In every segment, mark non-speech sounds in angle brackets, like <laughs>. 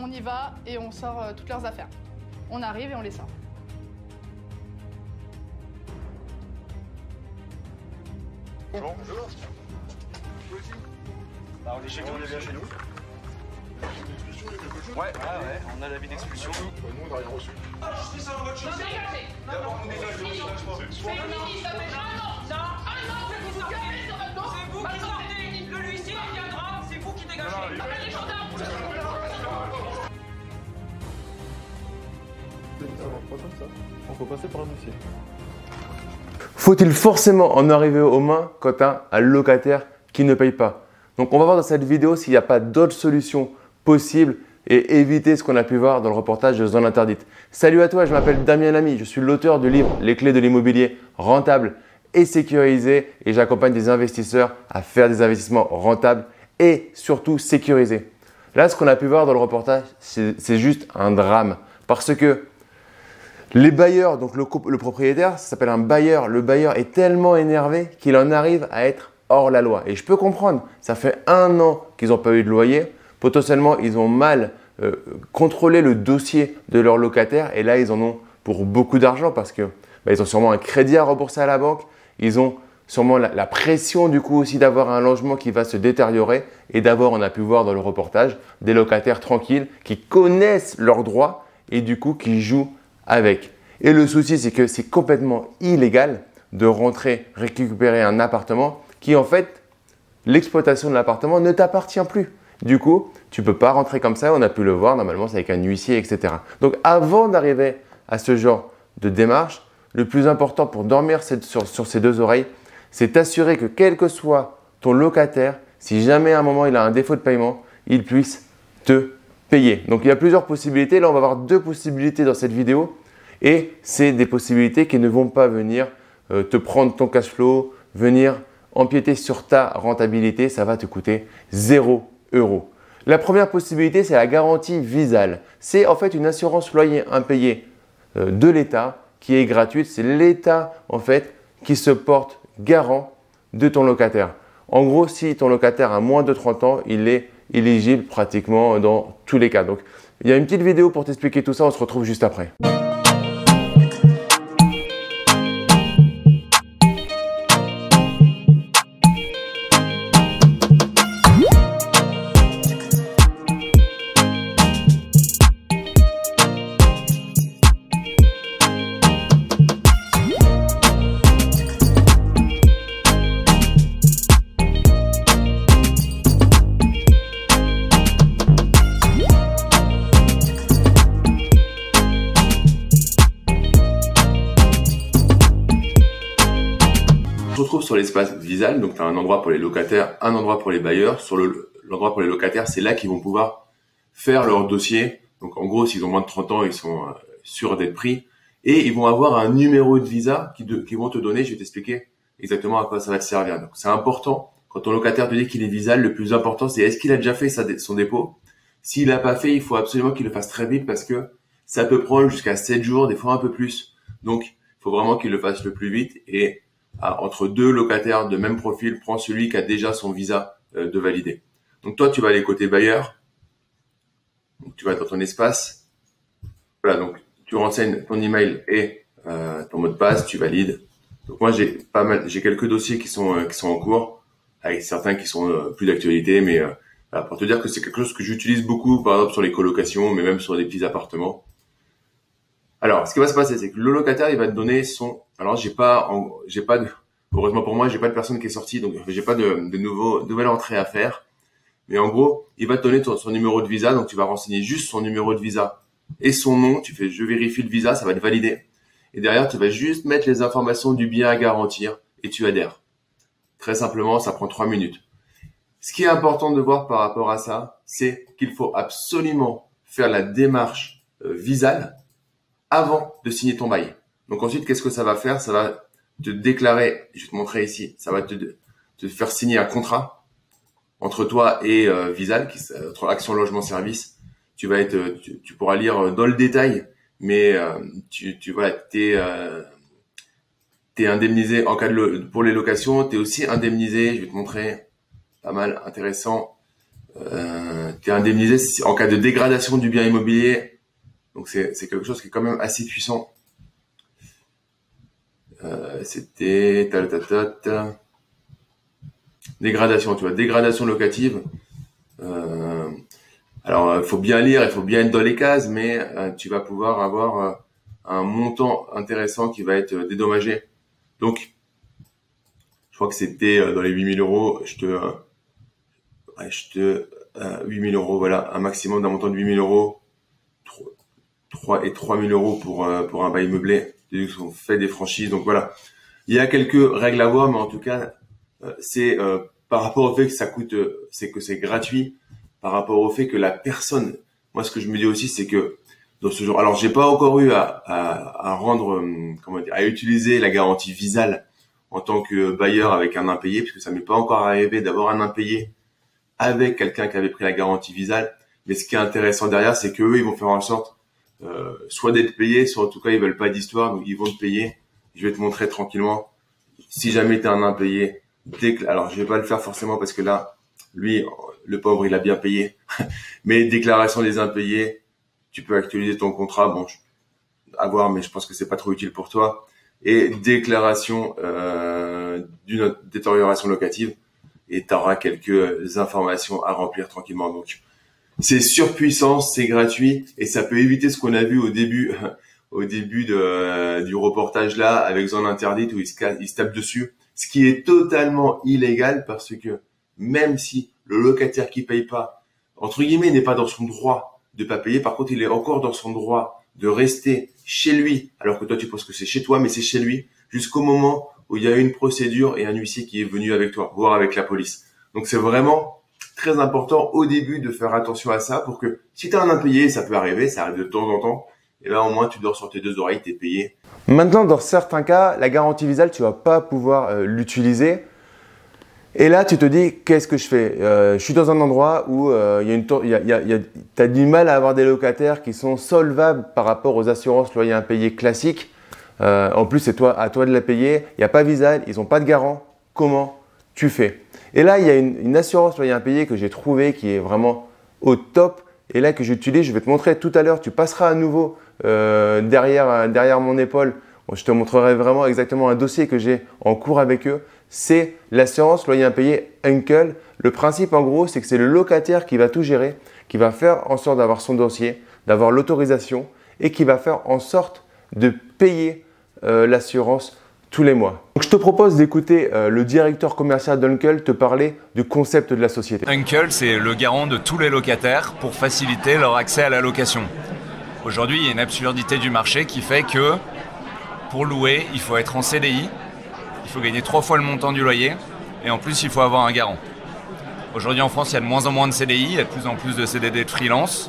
on y va et on sort euh, toutes leurs affaires. On arrive et on les sort. Bonjour. Bah, on est chez nous, on est bien chez nous. Ouais, ouais, ouais, on a l'avis d'expulsion. Nous, on n'a rien reçu. Le huissier viendra, c'est vous qui dégagez. Faut-il forcément en arriver aux mains quand as un locataire qui ne paye pas? Donc on va voir dans cette vidéo s'il n'y a pas d'autres solutions possibles et éviter ce qu'on a pu voir dans le reportage de Zone Interdite. Salut à toi, je m'appelle Damien Lamy, je suis l'auteur du livre Les clés de l'immobilier rentable et sécurisé et j'accompagne des investisseurs à faire des investissements rentables et surtout sécurisés. Là, ce qu'on a pu voir dans le reportage, c'est juste un drame parce que les bailleurs, donc le, propriétaire, ça s'appelle un bailleur. Le bailleur est tellement énervé qu'il en arrive à être hors la loi. Et je peux comprendre, ça fait un an qu'ils n'ont pas eu de loyer. Potentiellement, ils ont mal euh, contrôlé le dossier de leur locataire. Et là, ils en ont pour beaucoup d'argent parce que bah, ils ont sûrement un crédit à rembourser à la banque. Ils ont sûrement la, la pression du coup aussi d'avoir un logement qui va se détériorer. Et d'abord, on a pu voir dans le reportage des locataires tranquilles qui connaissent leurs droits et du coup qui jouent avec. Et le souci, c'est que c'est complètement illégal de rentrer récupérer un appartement qui, en fait, l'exploitation de l'appartement ne t'appartient plus. Du coup, tu peux pas rentrer comme ça. On a pu le voir, normalement, c'est avec un huissier, etc. Donc, avant d'arriver à ce genre de démarche, le plus important pour dormir sur, sur ses deux oreilles, c'est t'assurer que quel que soit ton locataire, si jamais à un moment il a un défaut de paiement, il puisse te payer. Donc il y a plusieurs possibilités. Là, on va voir deux possibilités dans cette vidéo. Et c'est des possibilités qui ne vont pas venir euh, te prendre ton cash flow, venir empiéter sur ta rentabilité. Ça va te coûter 0 euros. La première possibilité, c'est la garantie Visal. C'est en fait une assurance loyer impayé euh, de l'État qui est gratuite. C'est l'État en fait qui se porte garant de ton locataire. En gros, si ton locataire a moins de 30 ans, il est éligible pratiquement dans tous les cas. Donc, il y a une petite vidéo pour t'expliquer tout ça. On se retrouve juste après. Donc tu as un endroit pour les locataires, un endroit pour les bailleurs. Sur le- l'endroit pour les locataires, c'est là qu'ils vont pouvoir faire leur dossier. Donc en gros, s'ils ont moins de 30 ans, ils sont euh, sûrs d'être pris. Et ils vont avoir un numéro de visa qui, vont te donner, je vais t'expliquer exactement à quoi ça va te servir. Donc c'est important, quand ton locataire te dit qu'il est Visal, le plus important c'est est-ce qu'il a déjà fait son dépôt? S'il l'a pas fait, il faut absolument qu'il le fasse très vite parce que ça peut prendre jusqu'à 7 jours, des fois un peu plus. Donc il faut vraiment qu'il le fasse le plus vite et à- entre deux locataires de même profil, prends celui qui a déjà son visa euh, de validé. Donc toi, tu vas aller côté bailleur. Donc, tu vas dans ton espace. Voilà, donc tu renseignes ton email et euh, ton mot de passe, tu valides. Donc moi, j'ai pas mal, j'ai quelques dossiers qui sont euh, qui sont en cours, avec certains qui sont euh, plus d'actualité, mais euh, voilà, pour te dire que c'est quelque chose que j'utilise beaucoup, par exemple sur les colocations, mais même sur des petits appartements. Alors, ce qui va se passer, c'est que le locataire, il va te donner son. Alors, j'ai pas, j'ai pas de. Heureusement pour moi, j'ai pas de personne qui est sortie, donc j'ai pas de, de nouveau, nouvelle entrée à faire. Mais en gros, il va te donner son numéro de visa, donc tu vas renseigner juste son numéro de visa et son nom. Tu fais, je vérifie le visa, ça va te valider. Et derrière, tu vas juste mettre les informations du bien à garantir et tu adhères. Très simplement, ça prend trois minutes. Ce qui est important de voir par rapport à ça, c'est qu'il faut absolument faire la démarche euh, visale avant de signer ton bail. Donc ensuite, qu'est-ce que ça va faire? Ça va te déclarer, je vais te montrer ici, ça va te, te faire signer un contrat entre toi et euh, Visal, qui, entre Action Logement Service. Tu vas être, euh, tu, pourras lire euh, dans le détail, mais euh, tu, tu voilà, t'es euh, t'es indemnisé en cas de pour les locations, t'es aussi indemnisé. Je vais te montrer, pas mal intéressant. Euh, tu es indemnisé en cas de dégradation du bien immobilier. Donc c'est quelque chose qui est quand même assez puissant. Euh, C'était ta, ta, ta, ta. dégradation, tu vois, dégradation locative. Euh, alors il faut bien lire, il faut bien être dans les cases, mais euh, tu vas pouvoir avoir euh, un montant intéressant qui va être euh, dédommagé. Donc je crois que c'était euh, dans les 8000 euros. Je te euh, Ouais, je te euh, 8000 euros, voilà, un maximum d'un montant de 8000 euros, 3, et 3000 euros pour euh, pour un bail meublé. On fait des franchises, donc voilà. Il y a quelques règles à voir, mais en tout cas, euh, c'est euh, par rapport au fait que ça coûte, euh, c'est que c'est gratuit, par rapport au fait que la personne, moi ce que je me dis aussi, c'est que dans ce genre, alors j'ai pas encore eu à, à, à rendre, hum, comment dire, à utiliser la garantie visale en tant que bailleur avec un impayé, puisque ça m'est pas encore arrivé d'avoir un impayé avec quelqu'un qui avait pris la garantie visale. Mais ce qui est intéressant derrière, c'est qu'eux, ils vont faire en sorte euh, soit d'être payés, soit en tout cas, ils veulent pas d'histoire, donc ils vont te payer. Je vais te montrer tranquillement. Si jamais tu es un impayé, décl- alors je vais pas le faire forcément parce que là, lui, le pauvre, il a bien payé. <laughs> mais déclaration des impayés, tu peux actualiser ton contrat. Bon, à voir, mais je pense que c'est pas trop utile pour toi. Et déclaration euh, d'une détérioration locative et tu auras quelques informations à remplir tranquillement. Donc, c'est surpuissant, c'est gratuit et ça peut éviter ce qu'on a vu au début, <laughs> au début de, euh, du reportage là avec zone interdite où ils se, ils se tapent dessus, ce qui est totalement illégal parce que même si le locataire qui paye pas, entre guillemets, n'est pas dans son droit de pas payer, par contre, il est encore dans son droit de rester chez lui, alors que toi tu penses que c'est chez toi, mais c'est chez lui, jusqu'au moment où il y a une procédure et un huissier qui est venu avec toi, voire avec la police. Donc c'est vraiment très important au début de faire attention à ça pour que si tu as un impayé, ça peut arriver, ça arrive de temps en temps, et là au moins tu dors sur tes deux oreilles, t'es payé. Maintenant, dans certains cas, la garantie visale, tu vas pas pouvoir euh, l'utiliser. Et là, tu te dis, qu'est-ce que je fais? Euh, Je suis dans un endroit où euh, il y a une tour- il y a, il y a- il y a- t'as du mal à avoir des locataires qui sont solvables par rapport aux assurances loyers impayés classiques. Euh, en plus, c'est toi, à toi de la payer. Il n'y a pas Visal, ils n'ont pas de garant. Comment tu fais? Et là, il y a une, une assurance loyer impayé que j'ai trouvée qui est vraiment au top. Et là, que j'utilise, je vais te montrer tout à l'heure. Tu passeras à nouveau euh, derrière, mon épaule. Je te montrerai vraiment exactement un dossier que j'ai en cours avec eux. C'est l'assurance loyer impayé Uncle. Le principe, en gros, c'est que c'est le locataire qui va tout gérer, qui va faire en sorte d'avoir son dossier, d'avoir l'autorisation et qui va faire en sorte de payer euh, l'assurance tous les mois. Donc, je te propose d'écouter euh, le directeur commercial d'Uncle te parler du concept de la société. Uncle, c'est le garant de tous les locataires pour faciliter leur accès à la location. Aujourd'hui, il y a une absurdité du marché qui fait que pour louer, il faut être en CDI, il faut gagner trois fois le montant du loyer et en plus, il faut avoir un garant. Aujourd'hui, en France, il y a de moins en moins de CDI, il y a de plus en plus de CDD de freelance.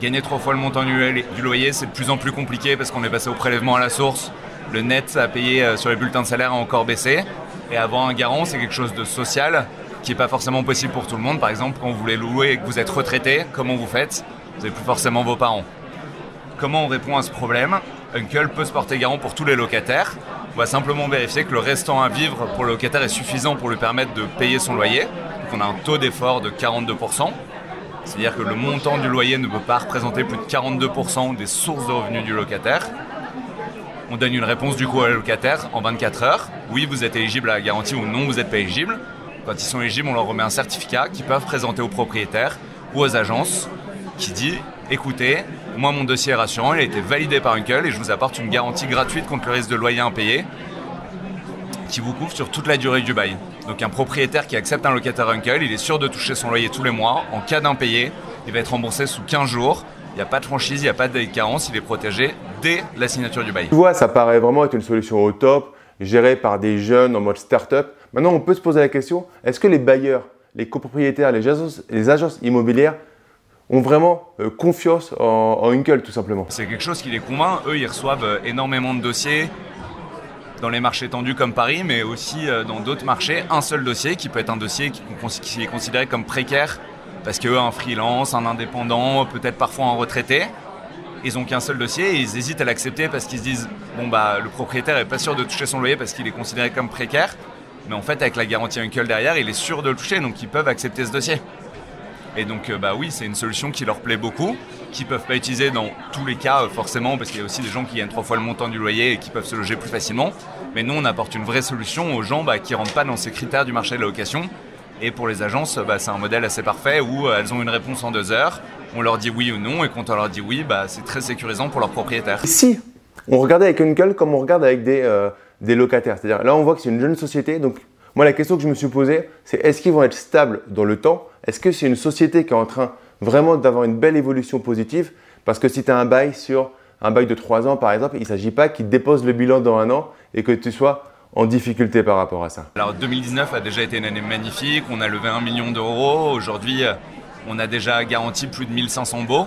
Gagner trois fois le montant du loyer- c'est de plus en plus compliqué parce qu'on est passé au prélèvement à la source. Le net à payer euh, sur les bulletins de salaire a encore baissé. Et avoir un garant, c'est quelque chose de social qui n'est pas forcément possible pour tout le monde. Par exemple, quand vous voulez louer et que vous êtes retraité, comment vous faites? Vous n'avez plus forcément vos parents. Comment on répond à ce problème? Uncle peut se porter garant pour tous les locataires. On va simplement vérifier que le restant à vivre pour le locataire est suffisant pour lui permettre de payer son loyer. On a un taux d'effort de 42%. C'est-à-dire que le montant du loyer ne peut pas représenter plus de 42% des sources de revenus du locataire. On donne une réponse du coup au locataire en 24 heures. Oui, vous êtes éligible à la garantie ou non, vous n'êtes pas éligible. Quand ils sont éligibles, on leur remet un certificat qu'ils peuvent présenter au propriétaire ou aux agences qui dit écoutez, moi mon dossier est rassurant, il a été validé par Uncle et je vous apporte une garantie gratuite contre le risque de loyer impayé qui vous couvre sur toute la durée du bail. Donc un propriétaire qui accepte un locataire Uncle, il est sûr de toucher son loyer tous les mois. En cas d'impayé, il va être remboursé sous 15 jours. Il n'y a pas de franchise, il n'y a pas de carence, il est protégé dès la signature du bail. Tu vois, ça paraît vraiment être une solution au top, gérée par des jeunes en mode start-up. Maintenant, on peut se poser la question, est-ce que les bailleurs, les copropriétaires, les agences, les agences immobilières ont vraiment euh, confiance en, en Uncle, tout simplement? C'est quelque chose qui les convainc. Eux, ils reçoivent euh, énormément de dossiers dans les marchés tendus comme Paris, mais aussi euh, dans d'autres marchés. Un seul dossier qui peut être un dossier qui est considéré comme précaire parce qu'eux, un freelance, un indépendant, peut-être parfois un retraité, ils ont qu'un seul dossier et ils hésitent à l'accepter parce qu'ils se disent bon bah le propriétaire est pas sûr de toucher son loyer parce qu'il est considéré comme précaire, mais en fait avec la garantie Uncle derrière, il est sûr de le toucher donc ils peuvent accepter ce dossier. Et donc, euh, bah oui, c'est une solution qui leur plaît beaucoup, qui peuvent pas utiliser dans tous les cas euh, forcément, parce qu'il y a aussi des gens qui gagnent trois fois le montant du loyer et qui peuvent se loger plus facilement. Mais nous, on apporte une vraie solution aux gens bah, qui rentrent pas dans ces critères du marché de la location. Et pour les agences, bah, c'est un modèle assez parfait où euh, elles ont une réponse en deux heures. On leur dit oui ou non, et quand on leur dit oui, bah, c'est très sécurisant pour leurs propriétaires. Si on regardait avec Uncle comme on regarde avec des, euh, des locataires, c'est-à-dire là on voit que c'est une jeune société, donc moi la question que je me suis posée, c'est est-ce qu'ils vont être stables dans le temps? Est-ce que c'est une société qui est en train vraiment d'avoir une belle évolution positive? Parce que si tu as un bail sur un bail de 3 ans par exemple, il ne s'agit pas qu'ils déposent le bilan dans un an et que tu sois en difficulté par rapport à ça. Alors 2019 a déjà été une année magnifique, on a levé 1 million d'euros, aujourd'hui euh, on a déjà garanti plus de 1500 baux,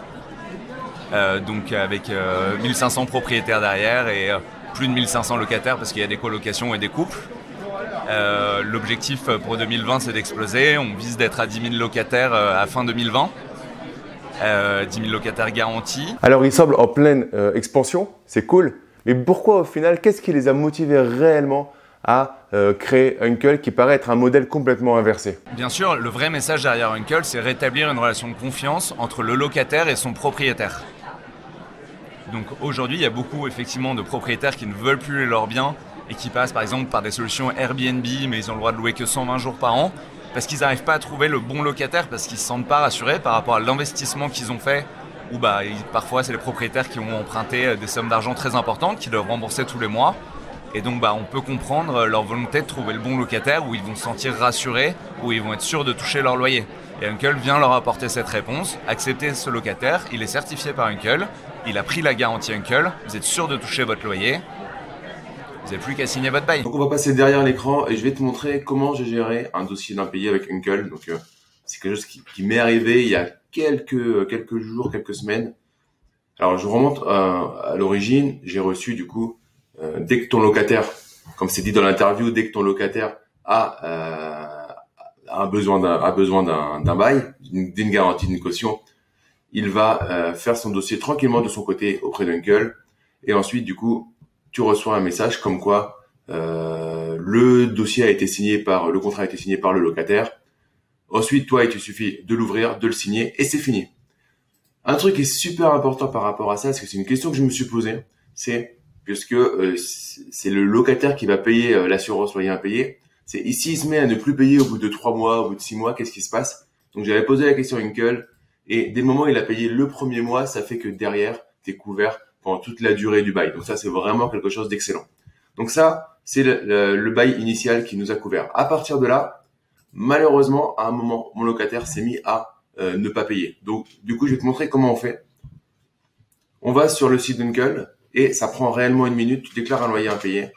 euh, donc avec euh, 1500 propriétaires derrière et euh, plus de 1500 locataires parce qu'il y a des colocations et des couples. Euh, L'objectif pour 2020 c'est d'exploser, on vise d'être à 10 000 locataires euh, à fin 2020. Euh, 10 000 locataires garantis. Alors ils semblent en pleine euh, expansion, c'est cool, mais pourquoi au final, qu'est-ce qui les a motivés réellement à euh, créer Uncle qui paraît être un modèle complètement inversé? Bien sûr, le vrai message derrière Uncle, c'est rétablir une relation de confiance entre le locataire et son propriétaire. Donc aujourd'hui, il y a beaucoup effectivement de propriétaires qui ne veulent plus leurs biens et qui passent par exemple par des solutions Airbnb, mais ils ont le droit de louer que 120 jours par an, parce qu'ils n'arrivent pas à trouver le bon locataire, parce qu'ils ne se sentent pas rassurés par rapport à l'investissement qu'ils ont fait, ou bah, parfois c'est les propriétaires qui ont emprunté euh, des sommes d'argent très importantes, qui doivent rembourser tous les mois. Et donc bah, on peut comprendre euh, leur volonté de trouver le bon locataire, où ils vont se sentir rassurés, où ils vont être sûrs de toucher leur loyer. Et Uncle vient leur apporter cette réponse, accepter ce locataire, il est certifié par Uncle, il a pris la garantie Uncle, vous êtes sûr de toucher votre loyer, vous n'avez plus qu'à signer votre bail. Donc on va passer derrière l'écran et je vais te montrer comment j'ai géré un dossier d'impayé avec Uncle. Donc euh, c'est quelque chose qui, qui m'est arrivé il y a quelques euh, quelques jours, quelques semaines. Alors je remonte euh, à l'origine, j'ai reçu du coup euh, dès que ton locataire, comme c'est dit dans l'interview, dès que ton locataire a euh, a besoin d'un a besoin d'un d'un bail, d'une garantie, d'une caution, il va euh, faire son dossier tranquillement de son côté auprès d'Uncle et ensuite du coup tu reçois un message comme quoi euh, le dossier a été signé par le contrat a été signé par le locataire. Ensuite, toi, il te suffit de l'ouvrir, de le signer et c'est fini. Un truc qui est super important par rapport à ça, parce que c'est une question que je me suis posée, c'est puisque euh, c'est le locataire qui va payer euh, l'assurance loyer impayé. C'est ici il se met à ne plus payer au bout de trois mois, au bout de six mois, qu'est-ce qui se passe? Donc j'avais posé la question à Uncle et dès le moment où il a payé le premier mois, ça fait que derrière t'es couvert pendant toute la durée du bail. Donc ça, c'est vraiment quelque chose d'excellent. Donc ça, c'est le- le bail initial qui nous a couvert. À partir de là, malheureusement, à un moment, mon locataire s'est mis à euh, ne pas payer. Donc, du coup, je vais te montrer comment on fait. On va sur le site d'Uncle et ça prend réellement une minute. Tu déclares un loyer impayé.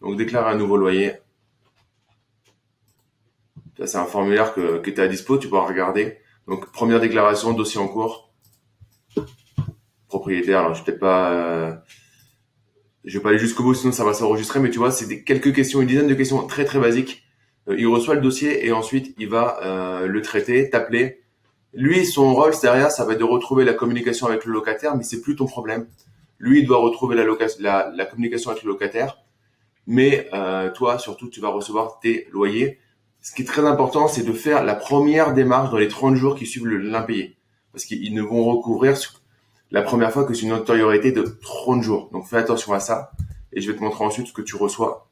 Donc, déclare un nouveau loyer. Ça, c'est un formulaire que, que tu as à dispo. Tu pourras regarder. Donc, première déclaration, dossier en cours propriétaire. Alors, je vais pas, euh, je vais pas aller jusqu'au bout, sinon ça va s'enregistrer. Mais tu vois, c'est quelques questions, une dizaine de questions très très basiques. Euh, il reçoit le dossier et ensuite il va euh, le traiter, t'appeler. Lui, son rôle derrière, ça va être de retrouver la communication avec le locataire, mais c'est plus ton problème. Lui, il doit retrouver la, la, la communication avec le locataire, mais euh, toi, surtout, tu vas recevoir tes loyers. Ce qui est très important, c'est de faire la première démarche dans les 30 jours qui suivent l'impayé, parce qu'ils ne vont recouvrir la première fois que c'est une antériorité de 30 jours. Donc fais attention à ça, et je vais te montrer ensuite ce que tu reçois.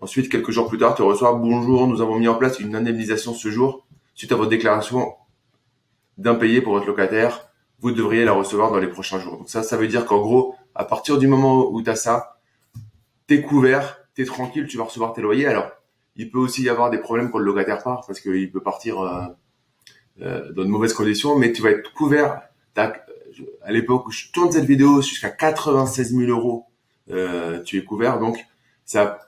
Ensuite, quelques jours plus tard, tu reçois bonjour, nous avons mis en place une indemnisation ce jour suite à votre déclaration d'impayé pour votre locataire. Vous devriez la recevoir dans les prochains jours. Donc ça, ça veut dire qu'en gros, à partir du moment où tu as ça, t'es couvert, t'es tranquille, tu vas recevoir tes loyers. Alors, il peut aussi y avoir des problèmes quand le locataire part parce qu'il peut partir euh, euh, dans de mauvaises conditions, mais tu vas être couvert. Je- À l'époque où je tourne cette vidéo, jusqu'à 96 000 euros, euh, tu es couvert. Donc, ça,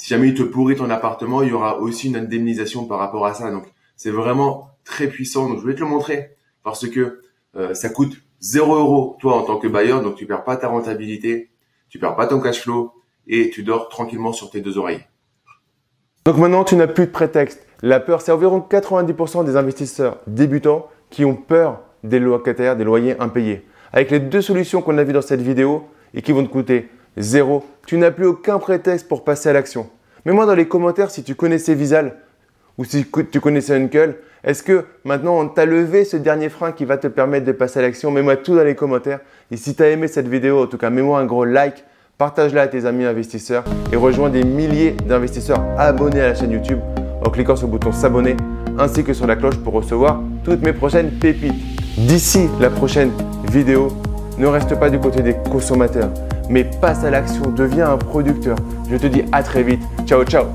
si jamais il te pourrit ton appartement, il y aura aussi une indemnisation par rapport à ça. Donc, c'est vraiment très puissant. Donc, je vais te le montrer parce que euh, ça coûte 0 euros, toi, en tant que bailleur. Donc, tu perds pas ta rentabilité, tu perds pas ton cash flow et tu dors tranquillement sur tes deux oreilles. Donc maintenant, tu n'as plus de prétexte. La peur, c'est environ 90% des investisseurs débutants qui ont peur des locataires, des loyers impayés. Avec les deux solutions qu'on a vues dans cette vidéo et qui vont te coûter zéro, tu n'as plus aucun prétexte pour passer à l'action. Mets-moi dans les commentaires si tu connaissais Visal ou si tu connaissais Uncle. Est-ce que maintenant tu as levé ce dernier frein qui va te permettre de passer à l'action? Mets-moi tout dans les commentaires. Et si tu as aimé cette vidéo, en tout cas, mets-moi un gros like, partage-la à tes amis investisseurs et rejoins des milliers d'investisseurs abonnés à la chaîne YouTube en cliquant sur le bouton s'abonner ainsi que sur la cloche pour recevoir toutes mes prochaines pépites. D'ici la prochaine vidéo, ne reste pas du côté des consommateurs, mais passe à l'action, deviens un producteur. Je te dis à très vite. Ciao, ciao